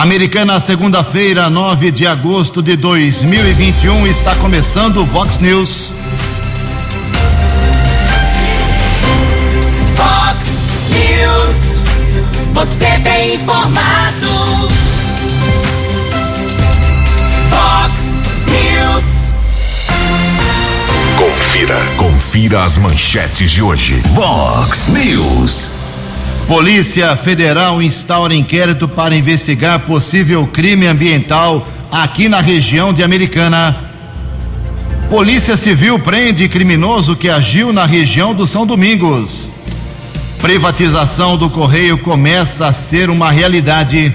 Americana, segunda-feira, 9 de agosto de 2021, está começando o Vox News. Vox News. Você tem informado. Vox News. Confira. Confira as manchetes de hoje. Vox News. Polícia Federal instaura inquérito para investigar possível crime ambiental aqui na região de Americana. Polícia Civil prende criminoso que agiu na região do São Domingos. Privatização do Correio começa a ser uma realidade.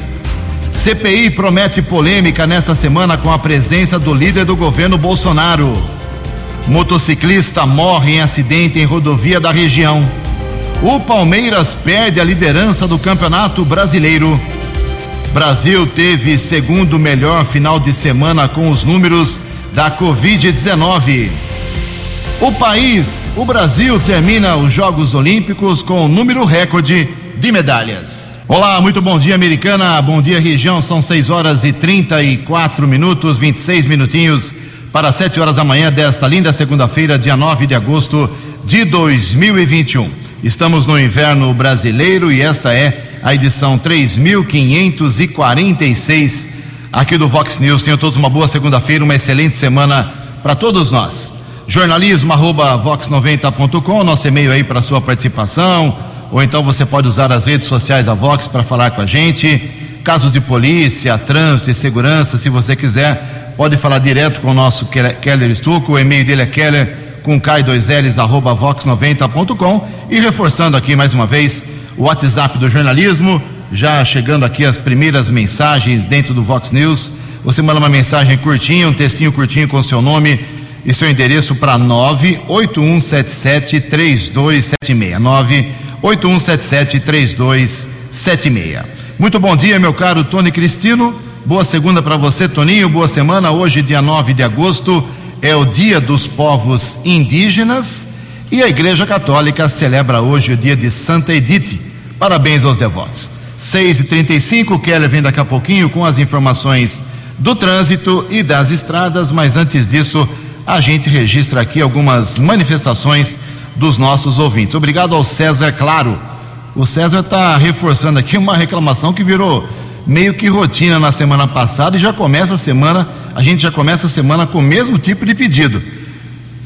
CPI promete polêmica nesta semana com a presença do líder do governo Bolsonaro. Motociclista morre em acidente em rodovia da região. O Palmeiras perde a liderança do Campeonato Brasileiro. Brasil teve segundo melhor final de semana com os números da Covid-19. O país, o Brasil, termina os Jogos Olímpicos com o número recorde de medalhas. Olá, muito bom dia, americana. Bom dia, região. São 6 horas e 34 minutos, 26 minutinhos para 7 horas da manhã desta linda segunda-feira, dia 9 de agosto de 2021. Estamos no inverno brasileiro e esta é a edição 3546 aqui do Vox News. Tenham todos uma boa segunda-feira, uma excelente semana para todos nós. Jornalismo arroba vox90.com, nosso e-mail aí para sua participação, ou então você pode usar as redes sociais da Vox para falar com a gente. Casos de polícia, trânsito e segurança, se você quiser, pode falar direto com o nosso Keller Stucco, o e-mail dele é keller com K2Ls arroba vox90.com e reforçando aqui mais uma vez o WhatsApp do jornalismo, já chegando aqui as primeiras mensagens dentro do Vox News. Você manda uma mensagem curtinha, um textinho curtinho com seu nome e seu endereço para 98177 3276. 98177 3276. Muito bom dia, meu caro Tony Cristino. Boa segunda para você, Toninho. Boa semana. Hoje, dia 9 de agosto, é o Dia dos Povos Indígenas e a Igreja Católica celebra hoje o dia de Santa Edith. Parabéns aos devotos. 6 e 35 Keller vem daqui a pouquinho com as informações do trânsito e das estradas, mas antes disso, a gente registra aqui algumas manifestações dos nossos ouvintes. Obrigado ao César Claro. O César está reforçando aqui uma reclamação que virou meio que rotina na semana passada e já começa a semana a gente já começa a semana com o mesmo tipo de pedido.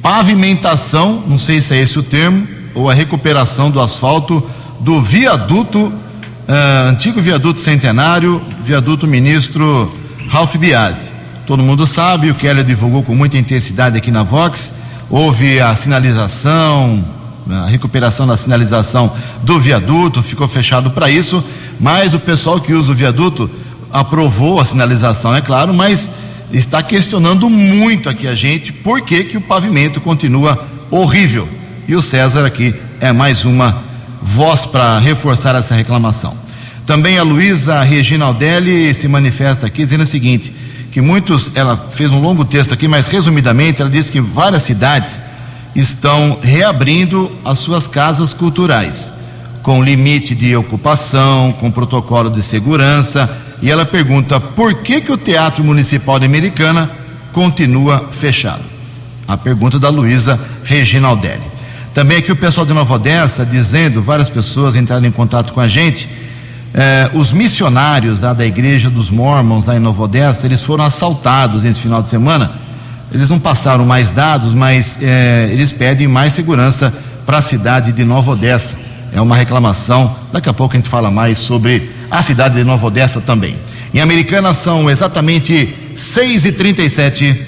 Pavimentação, não sei se é esse o termo, ou a recuperação do asfalto do viaduto, uh, antigo viaduto centenário, viaduto ministro Ralph Biasi. Todo mundo sabe, o Keller divulgou com muita intensidade aqui na Vox. Houve a sinalização, a recuperação da sinalização do viaduto, ficou fechado para isso, mas o pessoal que usa o viaduto aprovou a sinalização, é claro, mas está questionando muito aqui a gente por que, que o pavimento continua horrível. E o César aqui é mais uma voz para reforçar essa reclamação. Também a Luísa Regina Aldelli se manifesta aqui dizendo o seguinte: que muitos, ela fez um longo texto aqui, mas resumidamente ela diz que várias cidades estão reabrindo as suas casas culturais, com limite de ocupação, com protocolo de segurança e ela pergunta por que, que o Teatro Municipal de Americana continua fechado. A pergunta da Luísa Reginaldelli. Também aqui o pessoal de Nova Odessa dizendo, várias pessoas entraram em contato com a gente, eh, os missionários lá da igreja dos Mormons lá em Nova Odessa, eles foram assaltados nesse final de semana. Eles não passaram mais dados, mas eh, eles pedem mais segurança para a cidade de Nova Odessa. É uma reclamação. Daqui a pouco a gente fala mais sobre a cidade de Nova Odessa também. Em Americana são exatamente 6 e 37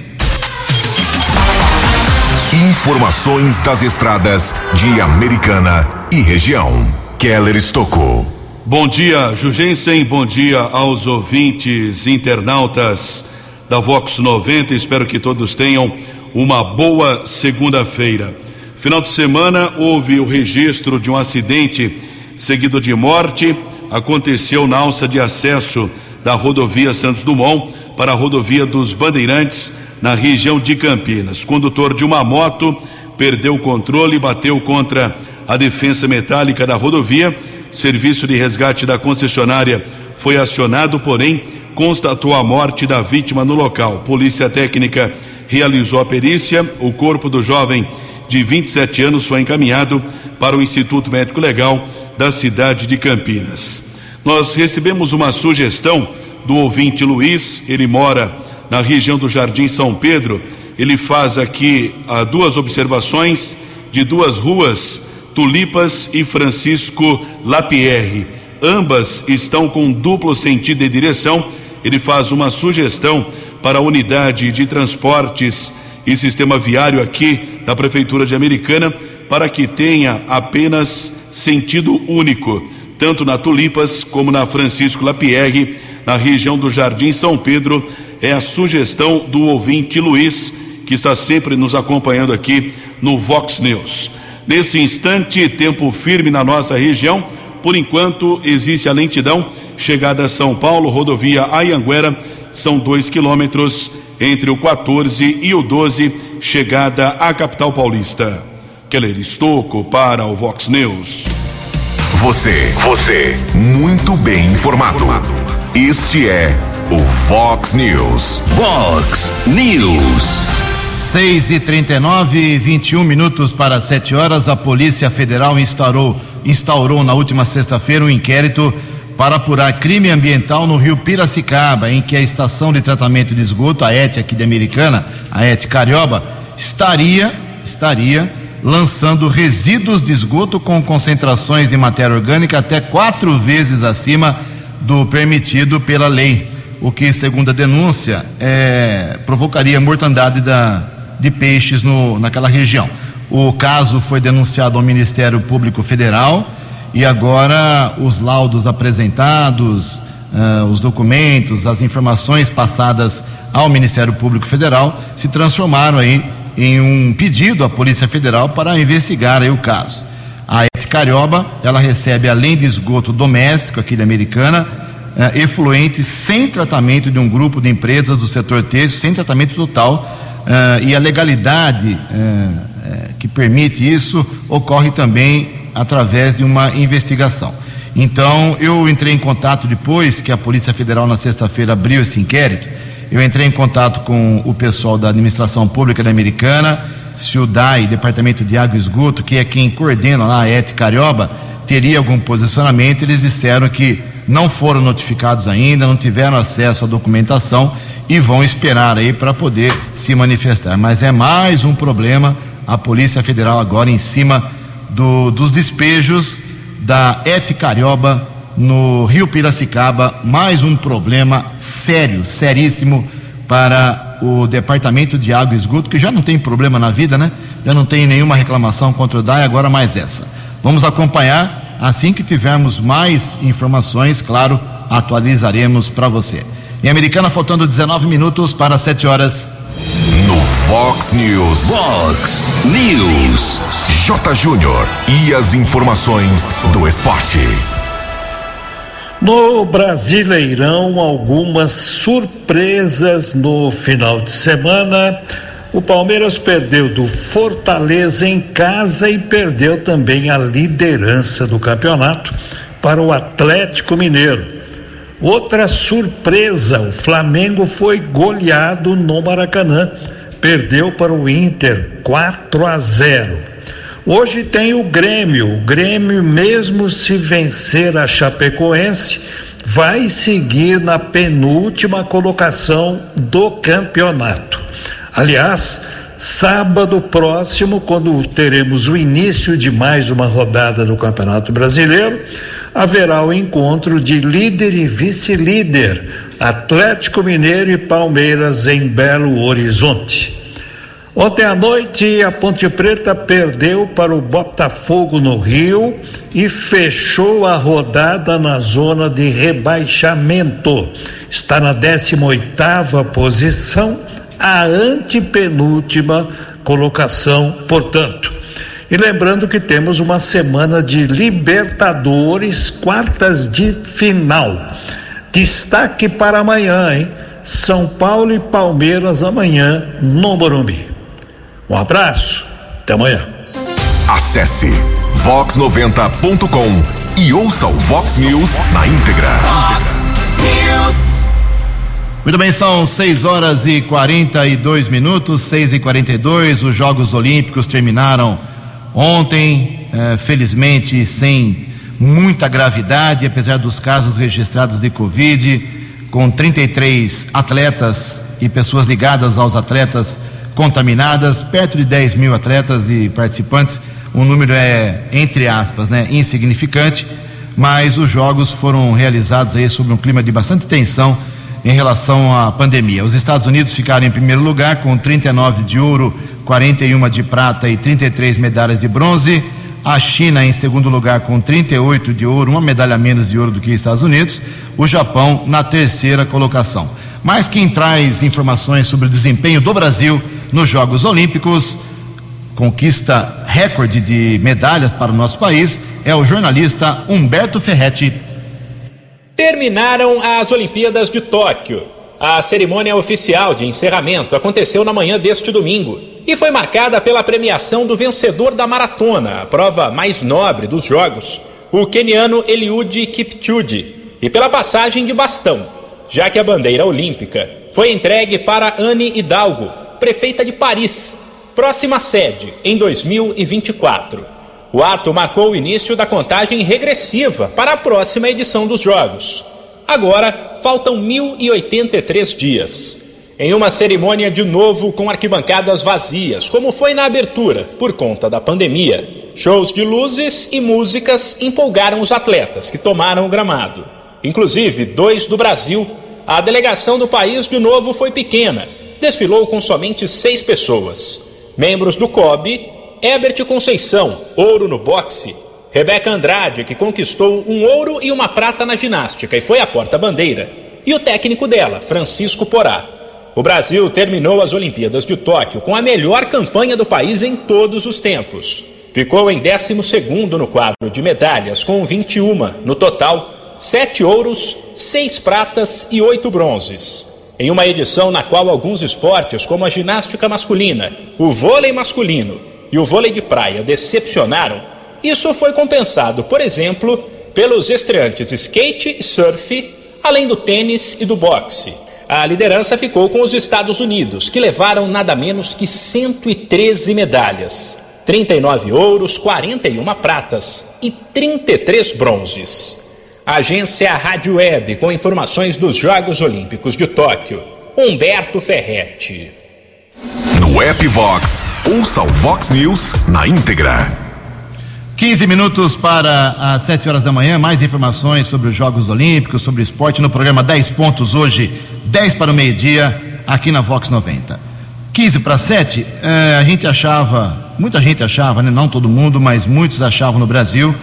Informações das estradas de Americana e região. Keller Estocou. Bom dia, Jugensen. Bom dia aos ouvintes internautas da Vox 90. Espero que todos tenham uma boa segunda-feira. Final de semana houve o registro de um acidente seguido de morte aconteceu na alça de acesso da rodovia Santos Dumont para a rodovia dos Bandeirantes, na região de Campinas. Condutor de uma moto perdeu o controle e bateu contra a defensa metálica da rodovia. Serviço de resgate da concessionária foi acionado, porém constatou a morte da vítima no local. Polícia Técnica realizou a perícia. O corpo do jovem de 27 anos foi encaminhado para o Instituto Médico Legal da cidade de Campinas. Nós recebemos uma sugestão do ouvinte Luiz, ele mora na região do Jardim São Pedro. Ele faz aqui ah, duas observações de duas ruas, Tulipas e Francisco Lapierre. Ambas estão com duplo sentido de direção. Ele faz uma sugestão para a unidade de transportes e sistema viário aqui da Prefeitura de Americana para que tenha apenas sentido único, tanto na Tulipas como na Francisco Lapierre, na região do Jardim São Pedro. É a sugestão do ouvinte Luiz, que está sempre nos acompanhando aqui no Vox News. Nesse instante, tempo firme na nossa região. Por enquanto, existe a lentidão. Chegada a São Paulo, rodovia Ayanguera, são dois quilômetros entre o 14 e o 12, chegada à capital paulista. Keller Estocco para o Vox News. Você, você, muito bem informado. Este é o Fox News. Fox News. 6 e 39 21 minutos para 7 horas. A Polícia Federal instaurou, instaurou na última sexta-feira um inquérito para apurar crime ambiental no rio Piracicaba, em que a estação de tratamento de esgoto, a ET aqui de Americana, a ET Carioba, estaria, estaria lançando resíduos de esgoto com concentrações de matéria orgânica até quatro vezes acima do permitido pela lei, o que, segundo a denúncia, é, provocaria mortandade da, de peixes no, naquela região. O caso foi denunciado ao Ministério Público Federal e agora os laudos apresentados, uh, os documentos, as informações passadas ao Ministério Público Federal se transformaram aí em um pedido à Polícia Federal para investigar aí o caso. A ET Carioba, ela recebe além de esgoto doméstico aqui de Americana, uh, efluentes sem tratamento de um grupo de empresas do setor têxtil, sem tratamento total, uh, e a legalidade que permite isso ocorre também através de uma investigação. Então, eu entrei em contato depois que a Polícia Federal, na sexta-feira, abriu esse inquérito. Eu entrei em contato com o pessoal da Administração Pública da Americana, Ciudai, Departamento de Água e Esgoto, que é quem coordena lá a ET Carioba, teria algum posicionamento. Eles disseram que não foram notificados ainda, não tiveram acesso à documentação e vão esperar aí para poder se manifestar. Mas é mais um problema, a Polícia Federal agora em cima do, dos despejos da Et Carioba no Rio Piracicaba, mais um problema sério, seríssimo para o Departamento de Água e Esgoto, que já não tem problema na vida, né? Já não tem nenhuma reclamação contra o DAE, agora mais essa. Vamos acompanhar, assim que tivermos mais informações, claro, atualizaremos para você. Em Americana, faltando 19 minutos para 7 horas. No Fox News. Fox News. J. Júnior. E as informações do esporte. No Brasileirão, algumas surpresas no final de semana. O Palmeiras perdeu do Fortaleza em casa e perdeu também a liderança do campeonato para o Atlético Mineiro. Outra surpresa: o Flamengo foi goleado no Maracanã, perdeu para o Inter 4 a 0. Hoje tem o Grêmio. O Grêmio, mesmo se vencer a Chapecoense, vai seguir na penúltima colocação do campeonato. Aliás, sábado próximo, quando teremos o início de mais uma rodada do Campeonato Brasileiro, haverá o encontro de líder e vice-líder, Atlético Mineiro e Palmeiras em Belo Horizonte. Ontem à noite, a Ponte Preta perdeu para o Botafogo no Rio e fechou a rodada na zona de rebaixamento. Está na 18ª posição, a antepenúltima colocação, portanto. E lembrando que temos uma semana de Libertadores, quartas de final. Destaque para amanhã, hein? São Paulo e Palmeiras amanhã no Morumbi. Um abraço, até amanhã. Acesse vox90.com e ouça o Vox News na íntegra. Fox News. Muito bem, são 6 horas e 42 minutos, 6 e 42 Os Jogos Olímpicos terminaram ontem, eh, felizmente sem muita gravidade, apesar dos casos registrados de Covid, com 33 atletas e pessoas ligadas aos atletas contaminadas, perto de 10 mil atletas e participantes. O número é, entre aspas, né, insignificante, mas os jogos foram realizados aí sob um clima de bastante tensão em relação à pandemia. Os Estados Unidos ficaram em primeiro lugar com 39 de ouro, 41 de prata e 33 medalhas de bronze. A China em segundo lugar com 38 de ouro, uma medalha menos de ouro do que os Estados Unidos. O Japão na terceira colocação. Mas quem traz informações sobre o desempenho do Brasil nos Jogos Olímpicos, conquista recorde de medalhas para o nosso país, é o jornalista Humberto Ferretti. Terminaram as Olimpíadas de Tóquio. A cerimônia oficial de encerramento aconteceu na manhã deste domingo e foi marcada pela premiação do vencedor da maratona, a prova mais nobre dos Jogos, o queniano Eliud Kipchoge, e pela passagem de bastão, já que a bandeira olímpica foi entregue para Anne Hidalgo, prefeita de Paris, próxima sede em 2024. O ato marcou o início da contagem regressiva para a próxima edição dos Jogos. Agora faltam 1.083 dias. Em uma cerimônia de novo com arquibancadas vazias, como foi na abertura, por conta da pandemia, shows de luzes e músicas empolgaram os atletas que tomaram o gramado. Inclusive, dois do Brasil. A delegação do país de novo foi pequena, desfilou com somente seis pessoas. Membros do COB Herbert Conceição, ouro no boxe. Rebeca Andrade, que conquistou um ouro e uma prata na ginástica e foi a porta-bandeira. E o técnico dela, Francisco Porá. O Brasil terminou as Olimpíadas de Tóquio com a melhor campanha do país em todos os tempos. Ficou em 12 no quadro de medalhas, com 21 no total, 7 ouros, 6 pratas e 8 bronzes. Em uma edição na qual alguns esportes, como a ginástica masculina, o vôlei masculino e o vôlei de praia decepcionaram, isso foi compensado, por exemplo, pelos estreantes skate e surf, além do tênis e do boxe. A liderança ficou com os Estados Unidos, que levaram nada menos que 113 medalhas. 39 ouros, 41 pratas e 33 bronzes. Agência Rádio Web com informações dos Jogos Olímpicos de Tóquio. Humberto Ferretti. No app Vox, ouça o Vox News na íntegra. 15 minutos para as 7 horas da manhã. Mais informações sobre os Jogos Olímpicos, sobre o esporte no programa 10 pontos hoje, 10 para o meio-dia, aqui na Vox 90. 15 para 7, eh, a gente achava, muita gente achava, né, não todo mundo, mas muitos achavam no Brasil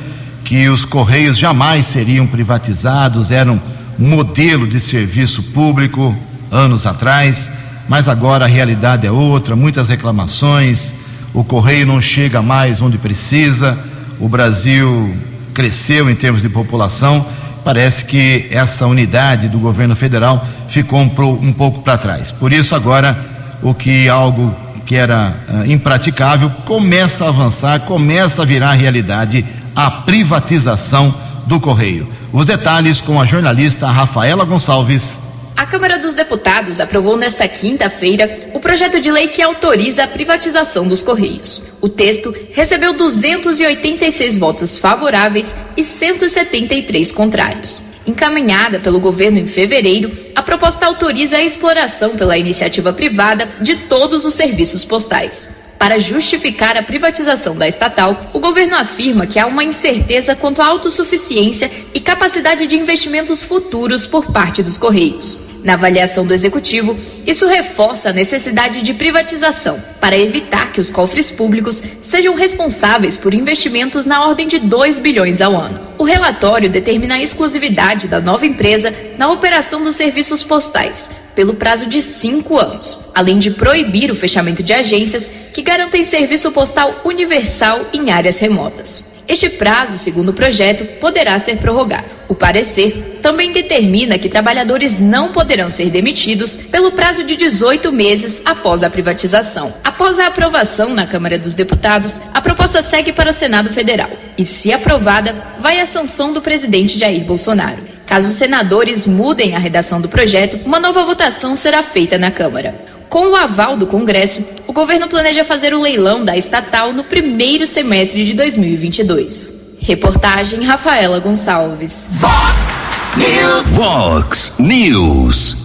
que os Correios jamais seriam privatizados, eram modelo de serviço público anos atrás mas agora a realidade é outra, muitas reclamações, o correio não chega mais onde precisa, o Brasil cresceu em termos de população, parece que essa unidade do governo federal ficou um, pouco para trás. Por isso, agora, o que algo que era uh, impraticável começa a avançar, começa a virar realidade a privatização do correio. Os detalhes com a jornalista Rafaela Gonçalves. A Câmara dos Deputados aprovou nesta quinta-feira o projeto de lei que autoriza a privatização dos Correios. O texto recebeu 286 votos favoráveis e 173 contrários. Encaminhada pelo governo em fevereiro, a proposta autoriza a exploração pela iniciativa privada de todos os serviços postais. Para justificar a privatização da estatal, o governo afirma que há uma incerteza quanto à autossuficiência e capacidade de investimentos futuros por parte dos Correios. Na avaliação do executivo, isso reforça a necessidade de privatização para evitar que os cofres públicos sejam responsáveis por investimentos na ordem de 2 bilhões ao ano. O relatório determina a exclusividade da nova empresa na operação dos serviços postais, pelo prazo de cinco anos, além de proibir o fechamento de agências que garantem serviço postal universal em áreas remotas. Este prazo, segundo o projeto, poderá ser prorrogado. O parecer também determina que trabalhadores não poderão ser demitidos pelo prazo de 18 meses após a privatização. Após a aprovação na Câmara dos Deputados, a proposta segue para o Senado Federal e, se aprovada, vai à sanção do presidente Jair Bolsonaro. Caso os senadores mudem a redação do projeto, uma nova votação será feita na Câmara. Com o aval do Congresso, o governo planeja fazer o leilão da estatal no primeiro semestre de 2022. Reportagem Rafaela Gonçalves. Vox News. Vox News.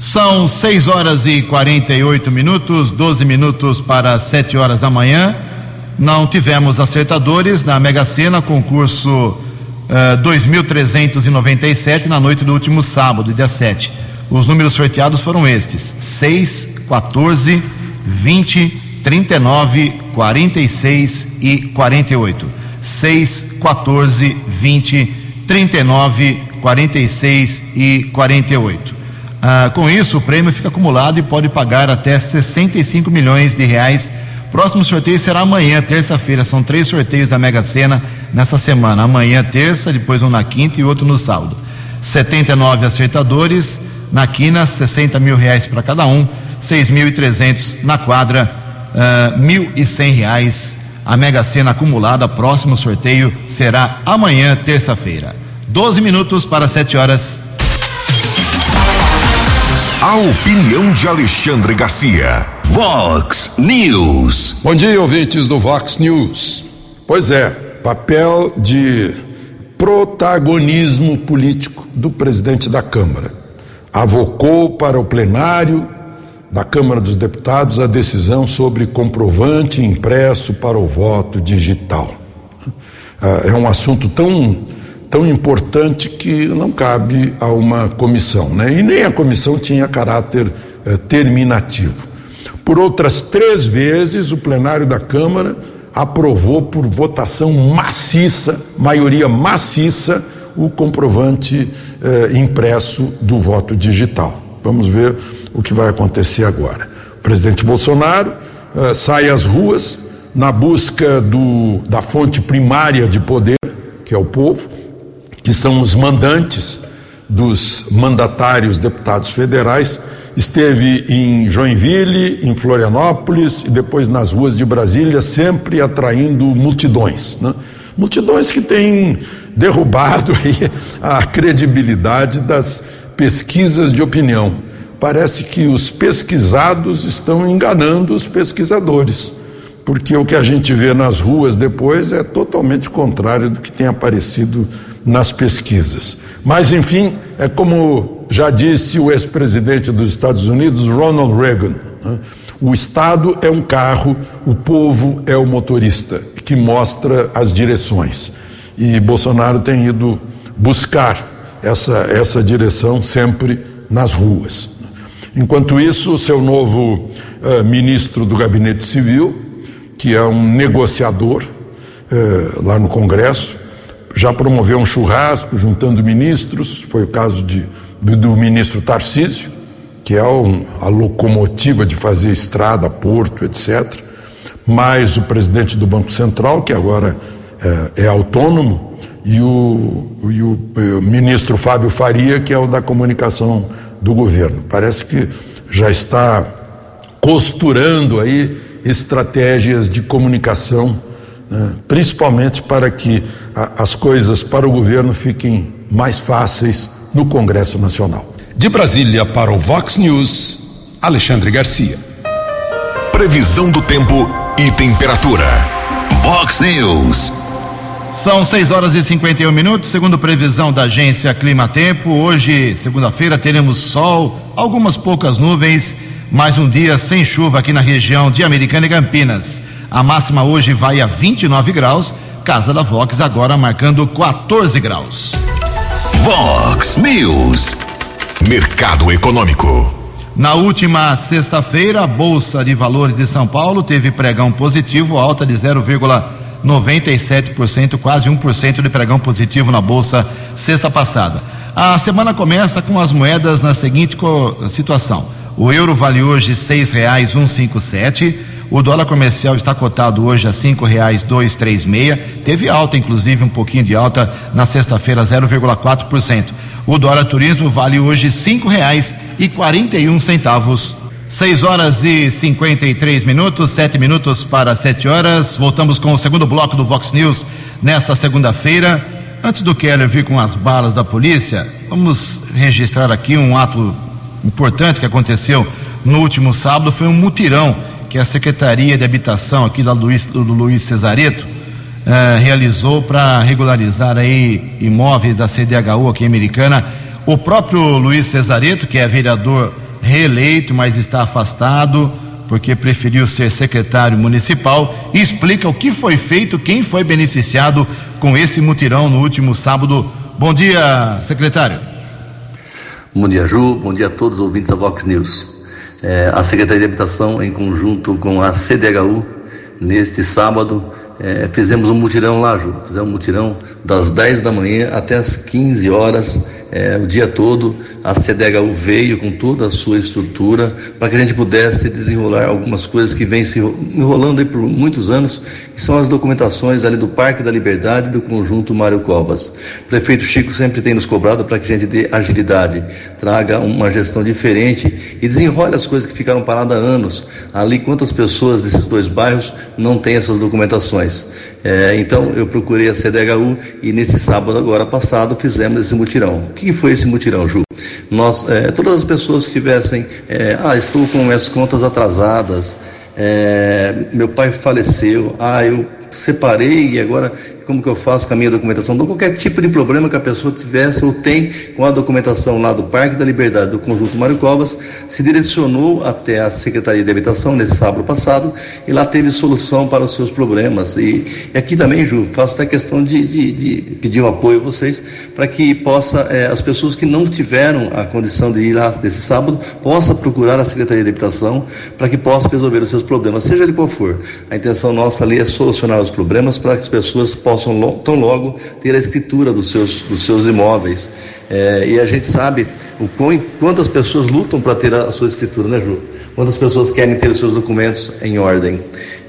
São 6 horas e 48 minutos, 12 minutos para 7 horas da manhã. Não tivemos acertadores na Mega Sena, concurso eh, 2397, na noite do último sábado, dia 7. Os números sorteados foram estes: 6, 14, 20, 39, 46 e 48. 6, 14, 20, 39, 46 e 48. Ah, com isso, o prêmio fica acumulado e pode pagar até 65 milhões de reais. Próximo sorteio será amanhã, terça-feira. São três sorteios da Mega Sena nessa semana. Amanhã, terça, depois um na quinta e outro no sábado. 79 acertadores. Na quina, 60 mil reais para cada um. 6.300 na quadra, ah, 1.100 reais. A Mega Sena acumulada. Próximo sorteio será amanhã, terça-feira. 12 minutos para 7 horas. A opinião de Alexandre Garcia. Vox News. Bom dia, ouvintes do Vox News. Pois é, papel de protagonismo político do presidente da Câmara. Avocou para o plenário da Câmara dos Deputados a decisão sobre comprovante impresso para o voto digital. Ah, É um assunto tão, tão importante que não cabe a uma comissão, né? E nem a comissão tinha caráter eh, terminativo. Por outras três vezes, o plenário da Câmara aprovou por votação maciça, maioria maciça, o comprovante eh, impresso do voto digital. Vamos ver o que vai acontecer agora. O presidente Bolsonaro eh, sai às ruas na busca do, da fonte primária de poder, que é o povo, que são os mandantes dos mandatários deputados federais, esteve em Joinville, em Florianópolis e depois nas ruas de Brasília, sempre atraindo multidões. Né? Multidões que têm derrubado a credibilidade das pesquisas de opinião. Parece que os pesquisados estão enganando os pesquisadores, porque o que a gente vê nas ruas depois é totalmente contrário do que tem aparecido nas pesquisas. Mas, enfim, é como já disse o ex-presidente dos Estados Unidos, Ronald Reagan: né? o Estado é um carro, o povo é o motorista, que mostra as direções. E Bolsonaro tem ido buscar essa, essa direção sempre nas ruas. Enquanto isso, seu novo eh, ministro do Gabinete Civil, que é um negociador eh, lá no Congresso, já promoveu um churrasco juntando ministros, foi o caso de, do, do ministro Tarcísio, que é um, a locomotiva de fazer estrada, porto, etc. Mais o presidente do Banco Central, que agora é, é autônomo, e o, e o eh, ministro Fábio Faria, que é o da comunicação do governo. Parece que já está costurando aí estratégias de comunicação, né, principalmente para que a, as coisas para o governo fiquem mais fáceis no Congresso Nacional. De Brasília para o Vox News, Alexandre Garcia. Previsão do tempo e temperatura. Vox News. São 6 horas e 51 minutos, segundo previsão da agência Clima Tempo. Hoje, segunda-feira, teremos sol, algumas poucas nuvens, mais um dia sem chuva aqui na região de Americana e Campinas. A máxima hoje vai a 29 graus, Casa da Vox agora marcando 14 graus. Vox News. Mercado Econômico. Na última sexta-feira, a Bolsa de Valores de São Paulo teve pregão positivo, alta de 0,97%, quase 1% de pregão positivo na Bolsa sexta passada. A semana começa com as moedas na seguinte situação: o euro vale hoje R$ 6,157. O dólar comercial está cotado hoje a cinco reais dois três meia. Teve alta, inclusive um pouquinho de alta na sexta-feira, 0,4%. O dólar turismo vale hoje cinco reais e quarenta e um centavos. 6 horas e 53 minutos, sete minutos para 7 horas. Voltamos com o segundo bloco do Vox News nesta segunda-feira. Antes do Keller vir com as balas da polícia, vamos registrar aqui um ato importante que aconteceu no último sábado. Foi um mutirão que a Secretaria de Habitação aqui da Luiz, do Luiz Cesareto eh, realizou para regularizar aí imóveis da CDHU aqui em Americana. O próprio Luiz Cesareto, que é vereador reeleito, mas está afastado porque preferiu ser secretário municipal, explica o que foi feito, quem foi beneficiado com esse mutirão no último sábado. Bom dia, secretário. Bom dia, Ju. Bom dia a todos os ouvintes da Vox News. É, a Secretaria de Habitação, em conjunto com a CDHU, neste sábado, é, fizemos um mutirão lá, Ju. Fizemos um mutirão das 10 da manhã até as 15 horas é, o dia todo. A CDHU veio com toda a sua estrutura para que a gente pudesse desenrolar algumas coisas que vêm se enrolando por muitos anos, que são as documentações ali do Parque da Liberdade e do conjunto Mário Covas. O prefeito Chico sempre tem nos cobrado para que a gente dê agilidade, traga uma gestão diferente e desenrole as coisas que ficaram paradas há anos. Ali, quantas pessoas desses dois bairros não têm essas documentações? É, então, eu procurei a CDHU e nesse sábado agora passado fizemos esse mutirão. O que foi esse mutirão, Ju? Nós, é, todas as pessoas que tivessem, é, ah, estou com as contas atrasadas, é, meu pai faleceu, ah, eu separei e agora como que eu faço com a minha documentação, então qualquer tipo de problema que a pessoa tivesse ou tem com a documentação lá do Parque da Liberdade do Conjunto Mário Covas, se direcionou até a Secretaria de Habitação nesse sábado passado e lá teve solução para os seus problemas. E, e aqui também, Ju, faço até questão de, de, de pedir um apoio a vocês para que possa, é, as pessoas que não tiveram a condição de ir lá nesse sábado, possa procurar a Secretaria de Habitação para que possa resolver os seus problemas, seja ele qual for. A intenção nossa ali é solucionar os problemas para que as pessoas possam possam tão logo ter a escritura dos seus, dos seus imóveis. É, e a gente sabe o quantas pessoas lutam para ter a sua escritura, né, Ju? Quantas pessoas querem ter os seus documentos em ordem.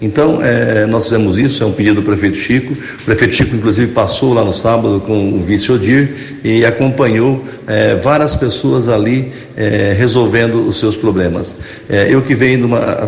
Então, é, nós fizemos isso, é um pedido do prefeito Chico. O prefeito Chico, inclusive, passou lá no sábado com o vice Odir e acompanhou é, várias pessoas ali é, resolvendo os seus problemas. É, eu que venho de uma.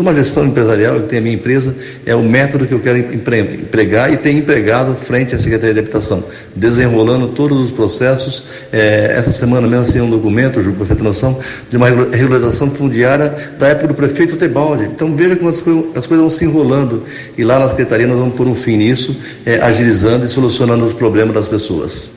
Numa gestão empresarial, que tem a minha empresa, é o método que eu quero empregar e tenho empregado frente à Secretaria de Habitação, desenrolando todos os processos. É, essa semana mesmo assim um documento, Ju, para você ter noção, de uma regularização fundiária da época do prefeito Tebaldi. Então veja como as, coisas, as coisas vão se enrolando e lá na Secretaria nós vamos pôr um fim nisso, é, agilizando e solucionando os problemas das pessoas.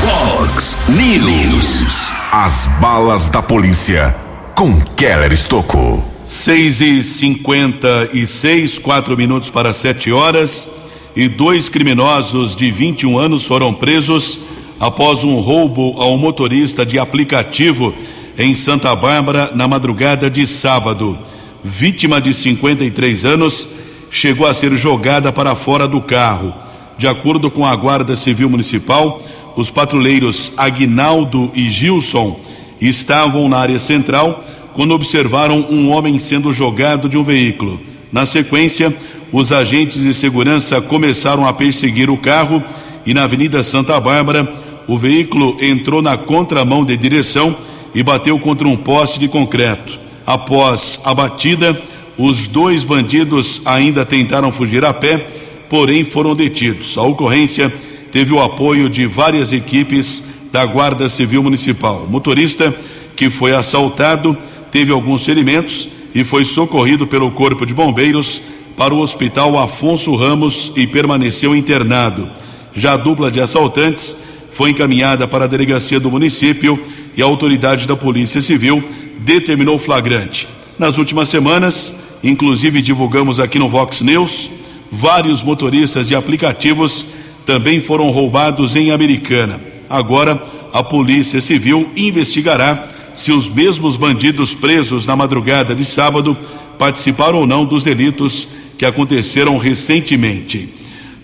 Fox News. As balas da polícia com Keller Estocou. 6 e 56 quatro minutos para 7 horas. E dois criminosos de 21 anos foram presos após um roubo a um motorista de aplicativo em Santa Bárbara na madrugada de sábado. Vítima de 53 anos chegou a ser jogada para fora do carro. De acordo com a Guarda Civil Municipal, os patrulheiros Aguinaldo e Gilson estavam na área central quando observaram um homem sendo jogado de um veículo. Na sequência, os agentes de segurança começaram a perseguir o carro e na Avenida Santa Bárbara, o veículo entrou na contramão de direção e bateu contra um poste de concreto. Após a batida, os dois bandidos ainda tentaram fugir a pé, porém foram detidos. A ocorrência teve o apoio de várias equipes da Guarda Civil Municipal. O motorista que foi assaltado teve alguns ferimentos e foi socorrido pelo Corpo de Bombeiros para o Hospital Afonso Ramos e permaneceu internado. Já a dupla de assaltantes foi encaminhada para a delegacia do município e a autoridade da Polícia Civil determinou flagrante. Nas últimas semanas, inclusive divulgamos aqui no Vox News, vários motoristas de aplicativos também foram roubados em Americana. Agora, a Polícia Civil investigará se os mesmos bandidos presos na madrugada de sábado participaram ou não dos delitos que aconteceram recentemente.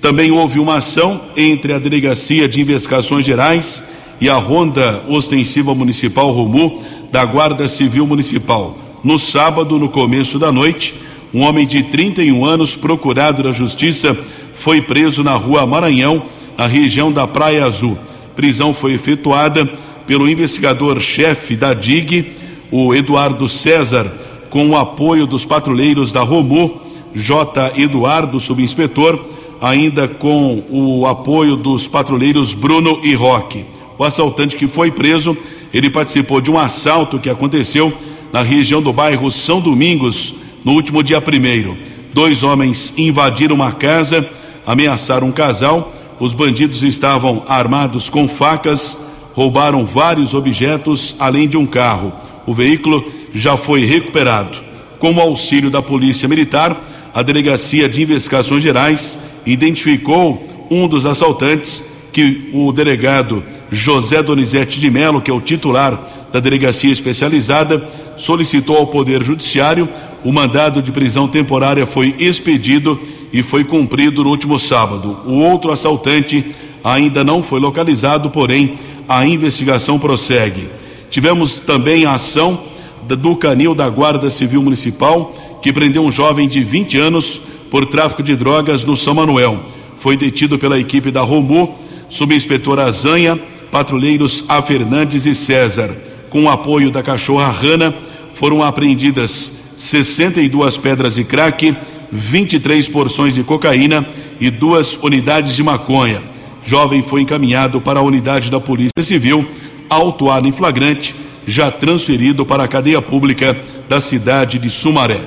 Também houve uma ação entre a Delegacia de Investigações Gerais e a Ronda Ostensiva Municipal Romu da Guarda Civil Municipal. No sábado, no começo da noite, um homem de 31 anos, procurado da Justiça, foi preso na rua Maranhão, na região da Praia Azul. Prisão foi efetuada pelo investigador-chefe da DIG, o Eduardo César, com o apoio dos patrulheiros da Romu, J. Eduardo, subinspetor, ainda com o apoio dos patrulheiros Bruno e Roque. O assaltante que foi preso, ele participou de um assalto que aconteceu na região do bairro São Domingos no último dia primeiro. Dois homens invadiram uma casa, ameaçaram um casal. Os bandidos estavam armados com facas, roubaram vários objetos, além de um carro. O veículo já foi recuperado. Com o auxílio da Polícia Militar, a Delegacia de Investigações Gerais identificou um dos assaltantes que o delegado José Donizete de Melo, que é o titular da delegacia especializada, solicitou ao Poder Judiciário. O mandado de prisão temporária foi expedido e foi cumprido no último sábado. O outro assaltante ainda não foi localizado, porém a investigação prossegue. Tivemos também a ação do canil da Guarda Civil Municipal, que prendeu um jovem de 20 anos por tráfico de drogas no São Manuel. Foi detido pela equipe da Romu, subinspetor Azanha, patrulheiros A. Fernandes e César. Com o apoio da cachorra Rana, foram apreendidas 62 pedras de crack, 23 porções de cocaína e duas unidades de maconha. Jovem foi encaminhado para a unidade da Polícia Civil, autuado em flagrante, já transferido para a cadeia pública da cidade de Sumaré.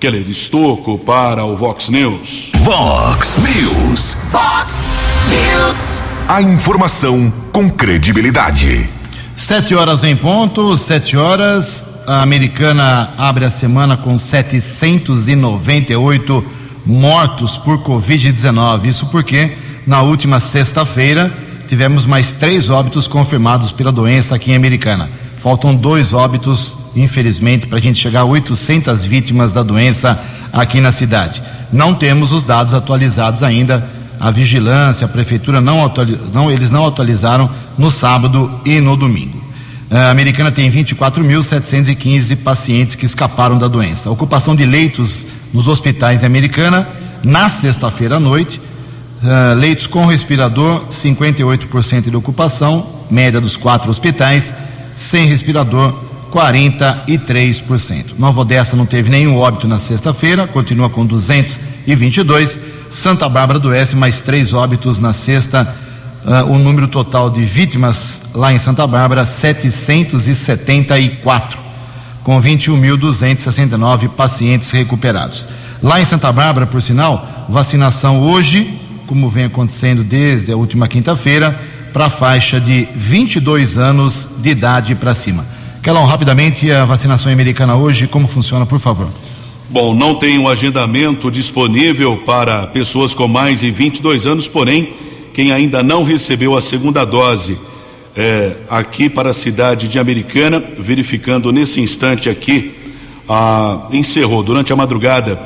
Keller Estocco para o Vox News. Vox News. Vox News. A informação com credibilidade. Sete horas em ponto, sete horas. A americana abre a semana com 798 mortos por Covid-19. Isso porque na última sexta-feira tivemos mais três óbitos confirmados pela doença aqui em Americana. Faltam dois óbitos, infelizmente, para a gente chegar a 800 vítimas da doença aqui na cidade. Não temos os dados atualizados ainda. A vigilância, a prefeitura não, não eles não atualizaram no sábado e no domingo. A Americana tem 24.715 pacientes que escaparam da doença. A ocupação de leitos nos hospitais da Americana na sexta-feira à noite. Uh, leitos com respirador, 58% de ocupação, média dos quatro hospitais. Sem respirador, 43%. Nova Odessa não teve nenhum óbito na sexta-feira, continua com 222. Santa Bárbara do Oeste, mais três óbitos na sexta. Uh, o número total de vítimas lá em Santa Bárbara, 774, com 21.269 pacientes recuperados. Lá em Santa Bárbara, por sinal, vacinação hoje, como vem acontecendo desde a última quinta-feira, para a faixa de 22 anos de idade para cima. Kelão, rapidamente, a vacinação americana hoje, como funciona, por favor? Bom, não tem um agendamento disponível para pessoas com mais de 22 anos, porém, quem ainda não recebeu a segunda dose é, aqui para a cidade de Americana, verificando nesse instante aqui, encerrou durante a madrugada.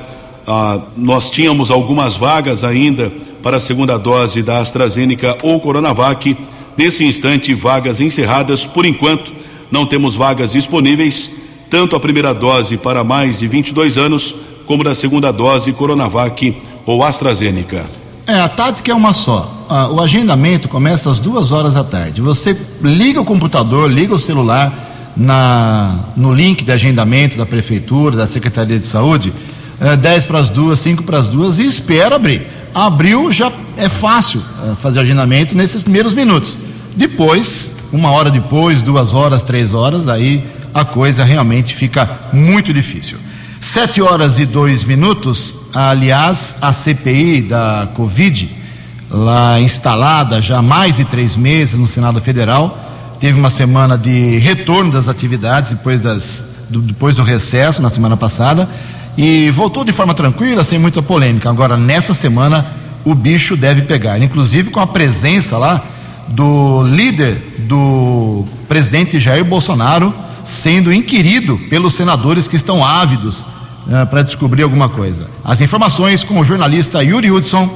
Nós tínhamos algumas vagas ainda para a segunda dose da AstraZeneca ou Coronavac. Nesse instante, vagas encerradas por enquanto. Não temos vagas disponíveis, tanto a primeira dose para mais de 22 anos, como da segunda dose Coronavac ou AstraZeneca. É, a tática é uma só. Ah, o agendamento começa às duas horas da tarde. Você liga o computador, liga o celular na, no link de agendamento da prefeitura, da Secretaria de Saúde, é, 10 para as duas, 5 para as duas, e espera abrir. Abriu, já é fácil é, fazer agendamento nesses primeiros minutos. Depois, uma hora depois, duas horas, três horas, aí a coisa realmente fica muito difícil. Sete horas e dois minutos, aliás, a CPI da Covid, lá instalada já há mais de três meses no Senado Federal, teve uma semana de retorno das atividades depois, das, do, depois do recesso na semana passada e voltou de forma tranquila, sem muita polêmica. Agora, nessa semana, o bicho deve pegar, inclusive com a presença lá do líder do presidente Jair Bolsonaro sendo inquirido pelos senadores que estão ávidos uh, para descobrir alguma coisa. As informações com o jornalista Yuri Hudson.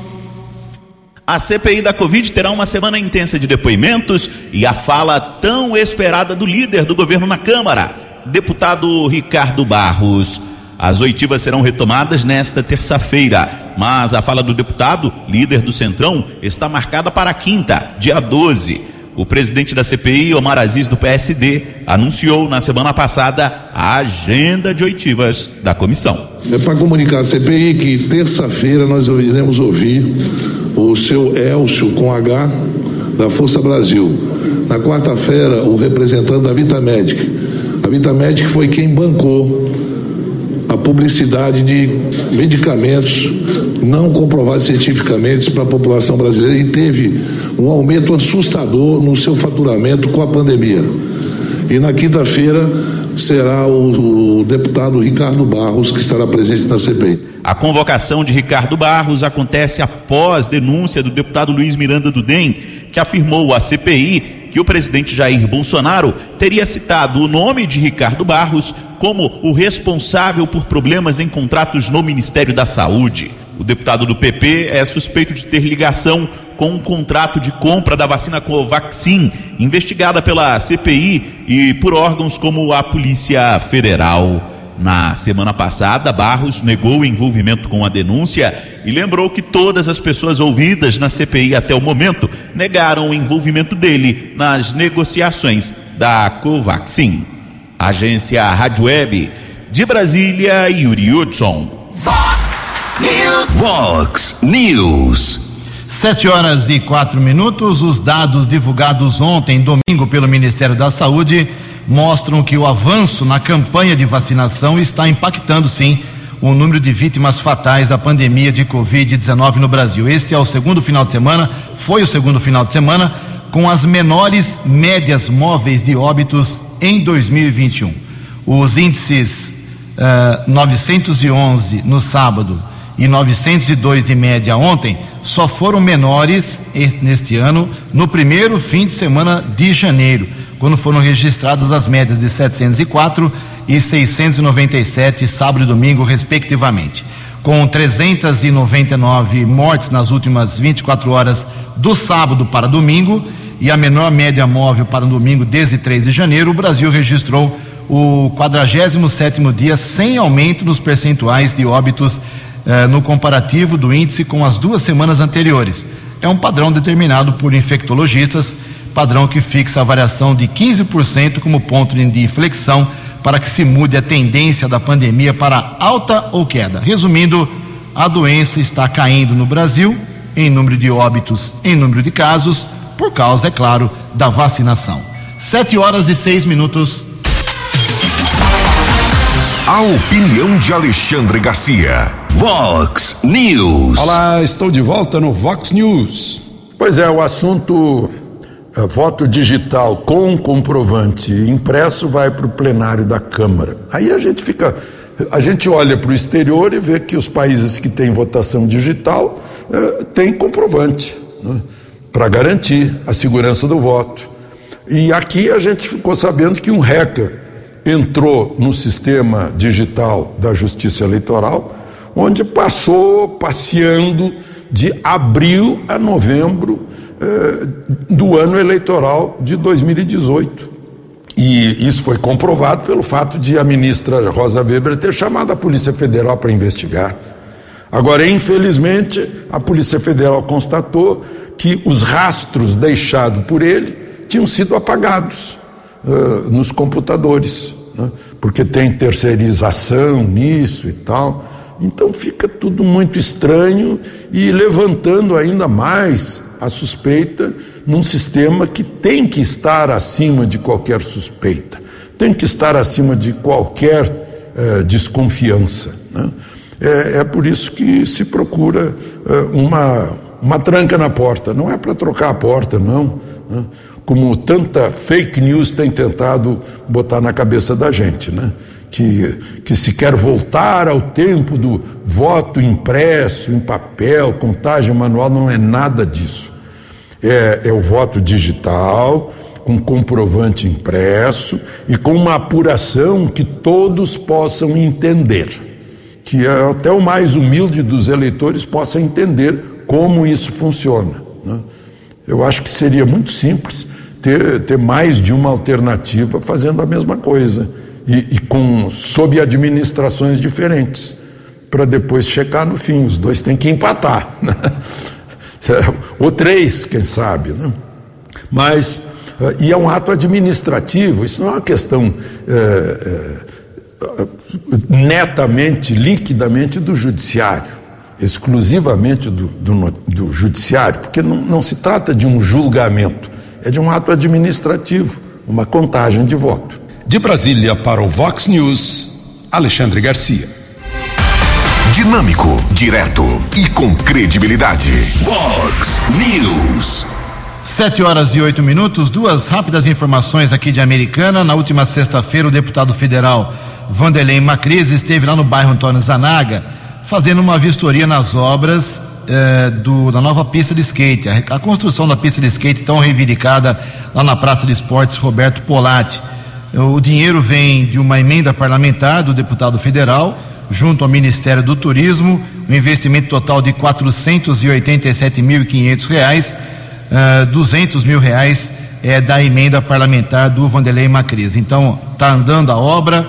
A CPI da Covid terá uma semana intensa de depoimentos e a fala tão esperada do líder do governo na Câmara, deputado Ricardo Barros. As oitivas serão retomadas nesta terça-feira, mas a fala do deputado, líder do Centrão, está marcada para quinta, dia 12. O presidente da CPI, Omar Aziz, do PSD, anunciou na semana passada a agenda de oitivas da comissão. É para comunicar à CPI que terça-feira nós iremos ouvir o seu Elcio com H da Força Brasil. Na quarta-feira, o representante da Vitamedic. A Vitamedic foi quem bancou a publicidade de medicamentos não comprovados cientificamente para a população brasileira e teve um aumento assustador no seu faturamento com a pandemia. E na quinta-feira será o, o, deputado Ricardo Barros que estará presente na CPI. A convocação de Ricardo Barros acontece após denúncia do deputado Luiz Miranda do DEM, que afirmou à CPI que o presidente Jair Bolsonaro teria citado o nome de Ricardo Barros como o responsável por problemas em contratos no Ministério da Saúde. O deputado do PP é suspeito de ter ligação com um contrato de compra da vacina Covaxin, investigada pela CPI e por órgãos como a Polícia Federal. Na semana passada, Barros negou o envolvimento com a denúncia e lembrou que todas as pessoas ouvidas na CPI até o momento negaram o envolvimento dele nas negociações da Covaxin. Agência Rádio Web de Brasília, Yuri Hudson. News. Fox News. Sete horas e quatro minutos. Os dados divulgados ontem, domingo, pelo Ministério da Saúde mostram que o avanço na campanha de vacinação está impactando, sim, o número de vítimas fatais da pandemia de Covid-19 no Brasil. Este é o segundo final de semana, foi o segundo final de semana, com as menores médias móveis de óbitos em 2021. Os índices uh, 911 no sábado e 902 de média ontem só foram menores neste ano no primeiro fim de semana de janeiro quando foram registradas as médias de 704 e 697 sábado e domingo, respectivamente. Com 399 mortes nas últimas 24 horas do sábado para domingo e a menor média móvel para domingo desde 3 de janeiro, o Brasil registrou o 47º dia sem aumento nos percentuais de óbitos eh, no comparativo do índice com as duas semanas anteriores. É um padrão determinado por infectologistas padrão que fixa a variação de 15% como ponto de inflexão para que se mude a tendência da pandemia para alta ou queda. Resumindo, a doença está caindo no Brasil em número de óbitos, em número de casos, por causa, é claro, da vacinação. Sete horas e seis minutos. A opinião de Alexandre Garcia. Vox News. Olá, estou de volta no Vox News. Pois é, o assunto é, voto digital com comprovante impresso vai para o plenário da Câmara. Aí a gente fica, a gente olha para o exterior e vê que os países que têm votação digital é, têm comprovante né, para garantir a segurança do voto. E aqui a gente ficou sabendo que um hacker entrou no sistema digital da Justiça Eleitoral, onde passou passeando de abril a novembro eh, do ano eleitoral de 2018. E isso foi comprovado pelo fato de a ministra Rosa Weber ter chamado a Polícia Federal para investigar. Agora, infelizmente, a Polícia Federal constatou que os rastros deixados por ele tinham sido apagados uh, nos computadores, né? porque tem terceirização nisso e tal. Então fica tudo muito estranho e levantando ainda mais a suspeita num sistema que tem que estar acima de qualquer suspeita, tem que estar acima de qualquer desconfiança. Né? É, é, por isso que se procura uma, uma tranca na porta. Não é para trocar a porta, não. Né? Como tanta fake news tem tentado botar na cabeça da gente, né? Que, que se quer voltar ao tempo do voto impresso, em papel, contagem manual, não é nada disso é, é o voto digital, com comprovante impresso e com uma apuração que todos possam entender, que até o mais humilde dos eleitores possa entender como isso funciona. Né? Eu acho que seria muito simples ter, ter mais de uma alternativa fazendo a mesma coisa e, e com sob administrações diferentes para depois checar no fim. Os dois têm que empatar. Né? ou três, quem sabe. Né? Mas Uh, e é um ato administrativo, isso não é uma questão eh, eh, netamente, liquidamente do judiciário, exclusivamente do, do, do judiciário, porque não, não se trata de um julgamento, é de um ato administrativo, uma contagem de voto. De Brasília para o Vox News, Alexandre Garcia. Dinâmico, direto e com credibilidade. Vox News. Sete horas e oito minutos, duas rápidas informações aqui de Americana. Na última sexta-feira, o deputado federal Vanderlei Macris esteve lá no bairro Antônio Zanaga fazendo uma vistoria nas obras eh, do, da nova pista de skate. A, a, construção da pista de skate tão reivindicada lá na Praça de Esportes Roberto Polatti. O dinheiro vem de uma emenda parlamentar do deputado federal junto ao Ministério do Turismo, um investimento total de 487.500 reais 200 mil reais é, da emenda parlamentar do Vanderlei Macris. Então, está andando a obra,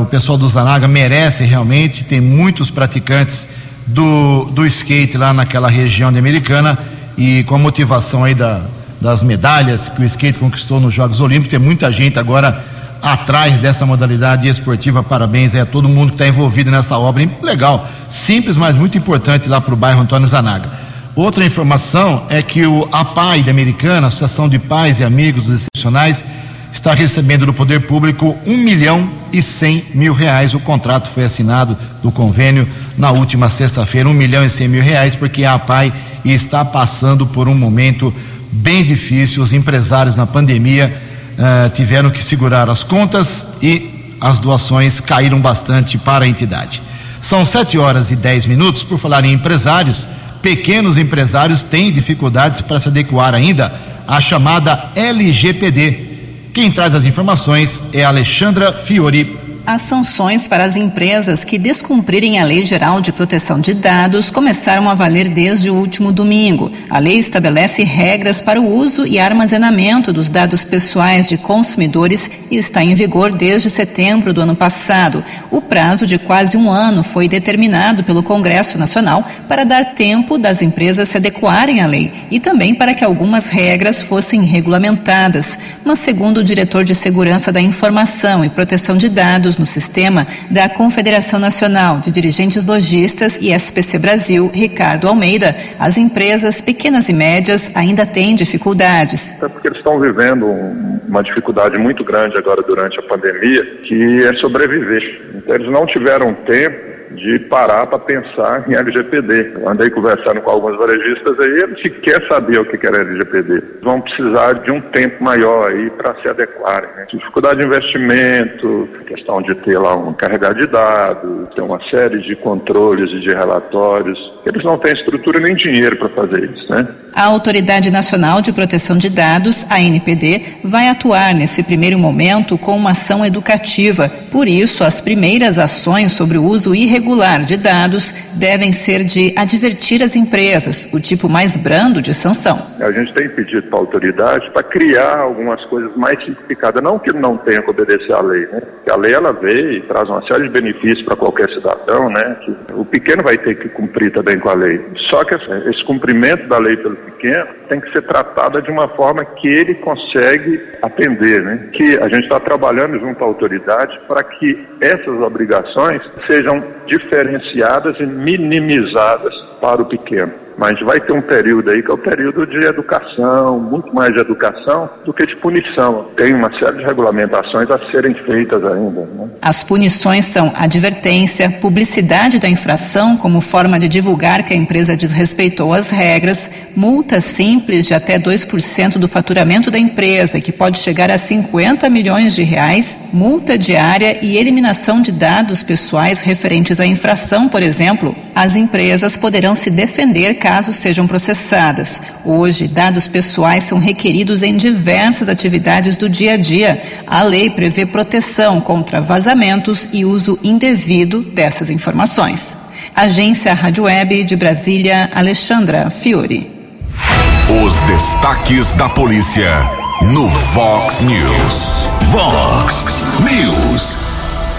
o pessoal do Zanaga merece realmente, tem muitos praticantes do, do skate lá naquela região de Americana e com a motivação aí da, das medalhas que o skate conquistou nos Jogos Olímpicos, tem muita gente agora atrás dessa modalidade esportiva. Parabéns a todo mundo que está envolvido nessa obra. Legal, simples, mas muito importante lá para o bairro Antônio Zanaga. Outra informação é que o APAI da Americana, Associação de Pais e Amigos Excepcionais, está recebendo do poder público um milhão e cem mil reais. O contrato foi assinado do convênio na última sexta-feira, um milhão e cem mil reais, porque a APAI está passando por um momento bem difícil. Os empresários na pandemia uh, tiveram que segurar as contas e as doações caíram bastante para a entidade. São sete horas e dez minutos. Por falar em empresários, pequenos empresários têm dificuldades para se adequar ainda à chamada LGPD. Quem traz as informações é Alexandra Fiore. As sanções para as empresas que descumprirem a Lei Geral de Proteção de Dados começaram a valer desde o último domingo. A lei estabelece regras para o uso e armazenamento dos dados pessoais de consumidores e está em vigor desde setembro do ano passado. O prazo de quase um ano foi determinado pelo Congresso Nacional para dar tempo das empresas se adequarem à lei e também para que algumas regras fossem regulamentadas. Mas, segundo o diretor de Segurança da Informação e Proteção de Dados, no sistema da Confederação Nacional de Dirigentes Logistas e SPC Brasil, Ricardo Almeida, as empresas pequenas e médias ainda têm dificuldades. É porque eles estão vivendo uma dificuldade muito grande agora durante a pandemia, que é sobreviver. Então, eles não tiveram tempo de parar para pensar em LGPD. Eu andei conversando com alguns varejistas aí, eles sequer sabiam o que era LGPD. Vão precisar de um tempo maior aí para se adequarem. Né? Dificuldade de investimento, questão de ter lá um carregar de dados, ter uma série de controles e de relatórios. Eles não têm estrutura nem dinheiro para fazer isso, né? A Autoridade Nacional de Proteção de Dados, a NPD, vai atuar nesse primeiro momento com uma ação educativa. Por isso, as primeiras ações sobre o uso irregular de dados devem ser de advertir as empresas, o tipo mais brando de sanção. A gente tem pedido para a autoridade para criar algumas coisas mais simplificadas, não que não tenha que obedecer à lei, né? Que a lei ela veio e traz uma série de benefícios para qualquer cidadão, né? Que o pequeno vai ter que cumprir também com a lei. Só que esse cumprimento da lei pelo pequeno tem que ser tratada de uma forma que ele consegue atender, né? Que a gente está trabalhando junto à autoridade para que essas obrigações sejam diferenciadas e minimizadas para o pequeno mas vai ter um período aí que é o período de educação, muito mais de educação do que de punição. Tem uma série de regulamentações a serem feitas ainda. Né? As punições são advertência, publicidade da infração como forma de divulgar que a empresa desrespeitou as regras, multa simples de até 2% do faturamento da empresa, que pode chegar a 50 milhões de reais, multa diária e eliminação de dados pessoais referentes à infração, por exemplo. As empresas poderão se defender caso sejam processadas. Hoje, dados pessoais são requeridos em diversas atividades do dia a dia. A lei prevê proteção contra vazamentos e uso indevido dessas informações. Agência Rádio Web de Brasília, Alexandra Fiore. Os destaques da polícia no Vox News. Vox News.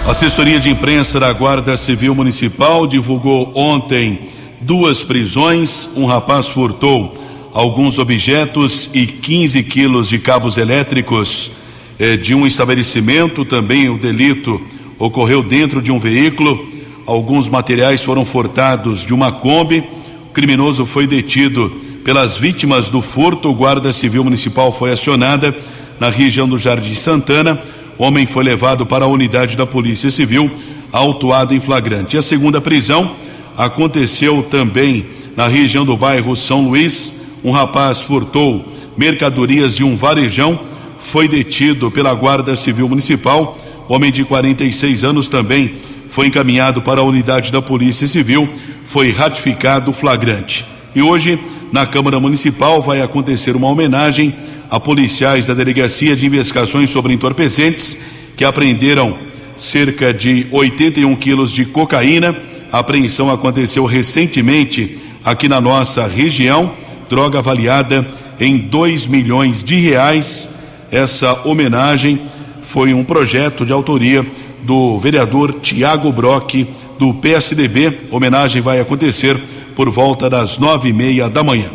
assessoria de imprensa da Guarda Civil Municipal divulgou ontem duas prisões. Um rapaz furtou alguns objetos e 15 quilos de cabos elétricos eh, de um estabelecimento. Também o delito ocorreu dentro de um veículo. Alguns materiais foram furtados de uma Kombi. O criminoso foi detido pelas vítimas do furto. O Guarda Civil Municipal foi acionada na região do Jardim Santana. O homem foi levado para a unidade da Polícia Civil, autuado em flagrante. E a segunda prisão aconteceu também na região do bairro São Luís. Um rapaz furtou mercadorias de um varejão, foi detido pela Guarda Civil Municipal. Homem de 46 anos também foi encaminhado para a unidade da Polícia Civil, foi ratificado o flagrante. E hoje, na Câmara Municipal, vai acontecer uma homenagem a policiais da Delegacia de Investigações sobre Entorpecentes que apreenderam cerca de 81 quilos de cocaína. A apreensão aconteceu recentemente aqui na nossa região, droga avaliada em 2 milhões de reais. Essa homenagem foi um projeto de autoria do vereador Tiago Brock, do PSDB. Homenagem vai acontecer por volta das nove e meia da manhã.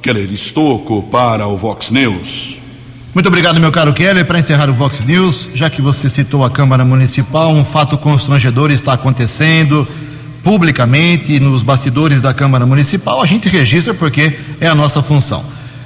Keller Estocco para o Vox News. Muito obrigado, meu caro Keller. Para encerrar o Vox News, já que você citou a Câmara Municipal, um fato constrangedor está acontecendo publicamente nos bastidores da Câmara Municipal. A gente registra porque é a nossa função.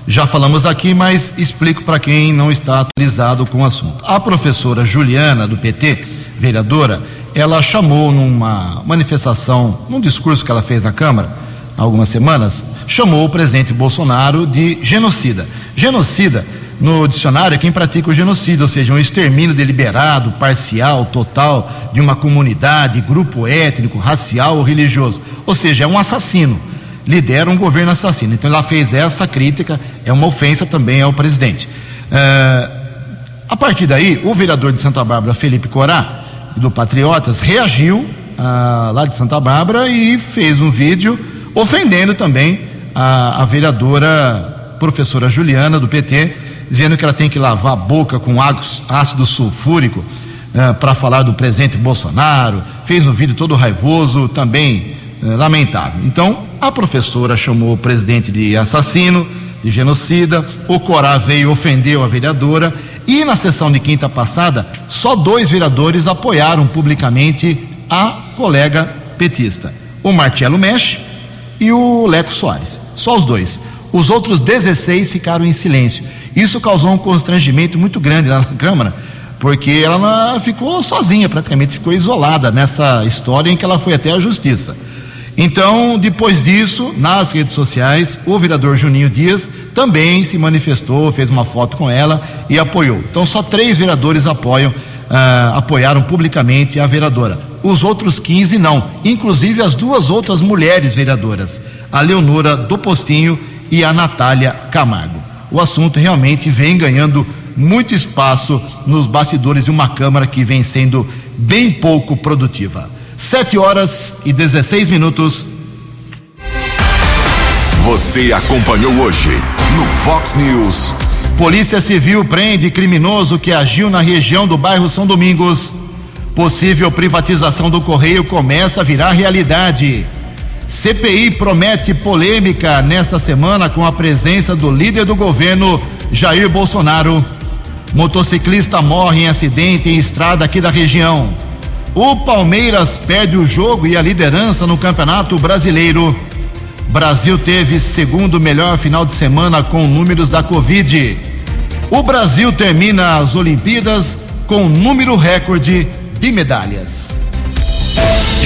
Já falamos aqui, mas explico para quem não está atualizado com o assunto. A professora Juliana, do PT, vereadora, ela chamou numa manifestação, num discurso que ela fez na Câmara, há algumas semanas, chamou o presidente Bolsonaro de genocida. Genocida, no dicionário, quem pratica o genocídio, ou seja, um extermínio deliberado, parcial, total de uma comunidade, grupo étnico, racial ou religioso. Ou seja, é um assassino. Lidera um governo assassino. Então ela fez essa crítica, é uma ofensa também ao presidente. É, a partir daí, o vereador de Santa Bárbara, Felipe Corá, do Patriotas, reagiu ah, lá de Santa Bárbara e fez um vídeo ofendendo também a, a vereadora professora Juliana, do PT, dizendo que ela tem que lavar a boca com ácido sulfúrico uh, para falar do presidente Bolsonaro. Fez um vídeo todo raivoso, também uh, lamentável. Então, a professora chamou o presidente de assassino, de genocida. O Corá veio ofendeu a vereadora. E na sessão de quinta passada, só dois vereadores apoiaram publicamente a colega petista: o Marcelo Mexe e o Leco Soares. Só os dois. Os outros 16 ficaram em silêncio. Isso causou um constrangimento muito grande na Câmara, porque ela ficou sozinha, praticamente ficou isolada nessa história em que ela foi até a justiça. Então, depois disso, nas redes sociais, o vereador Juninho Dias também se manifestou, fez uma foto com ela e apoiou. Então, só três vereadores apoiam, uh, apoiaram publicamente a vereadora. Os outros 15 não, inclusive as duas outras mulheres vereadoras, a Leonora do Postinho e a Natália Camargo. O assunto realmente vem ganhando muito espaço nos bastidores de uma Câmara que vem sendo bem pouco produtiva. Sete horas e 16 minutos. Você acompanhou hoje no Fox News. Polícia Civil prende criminoso que agiu na região do bairro São Domingos. Possível privatização do Correio começa a virar realidade. CPI promete polêmica nesta semana com a presença do líder do governo, Jair Bolsonaro. Motociclista morre em acidente em estrada aqui da região. O Palmeiras perde o jogo e a liderança no Campeonato Brasileiro. Brasil teve segundo melhor final de semana com números da Covid. O Brasil termina as Olimpíadas com número recorde de medalhas.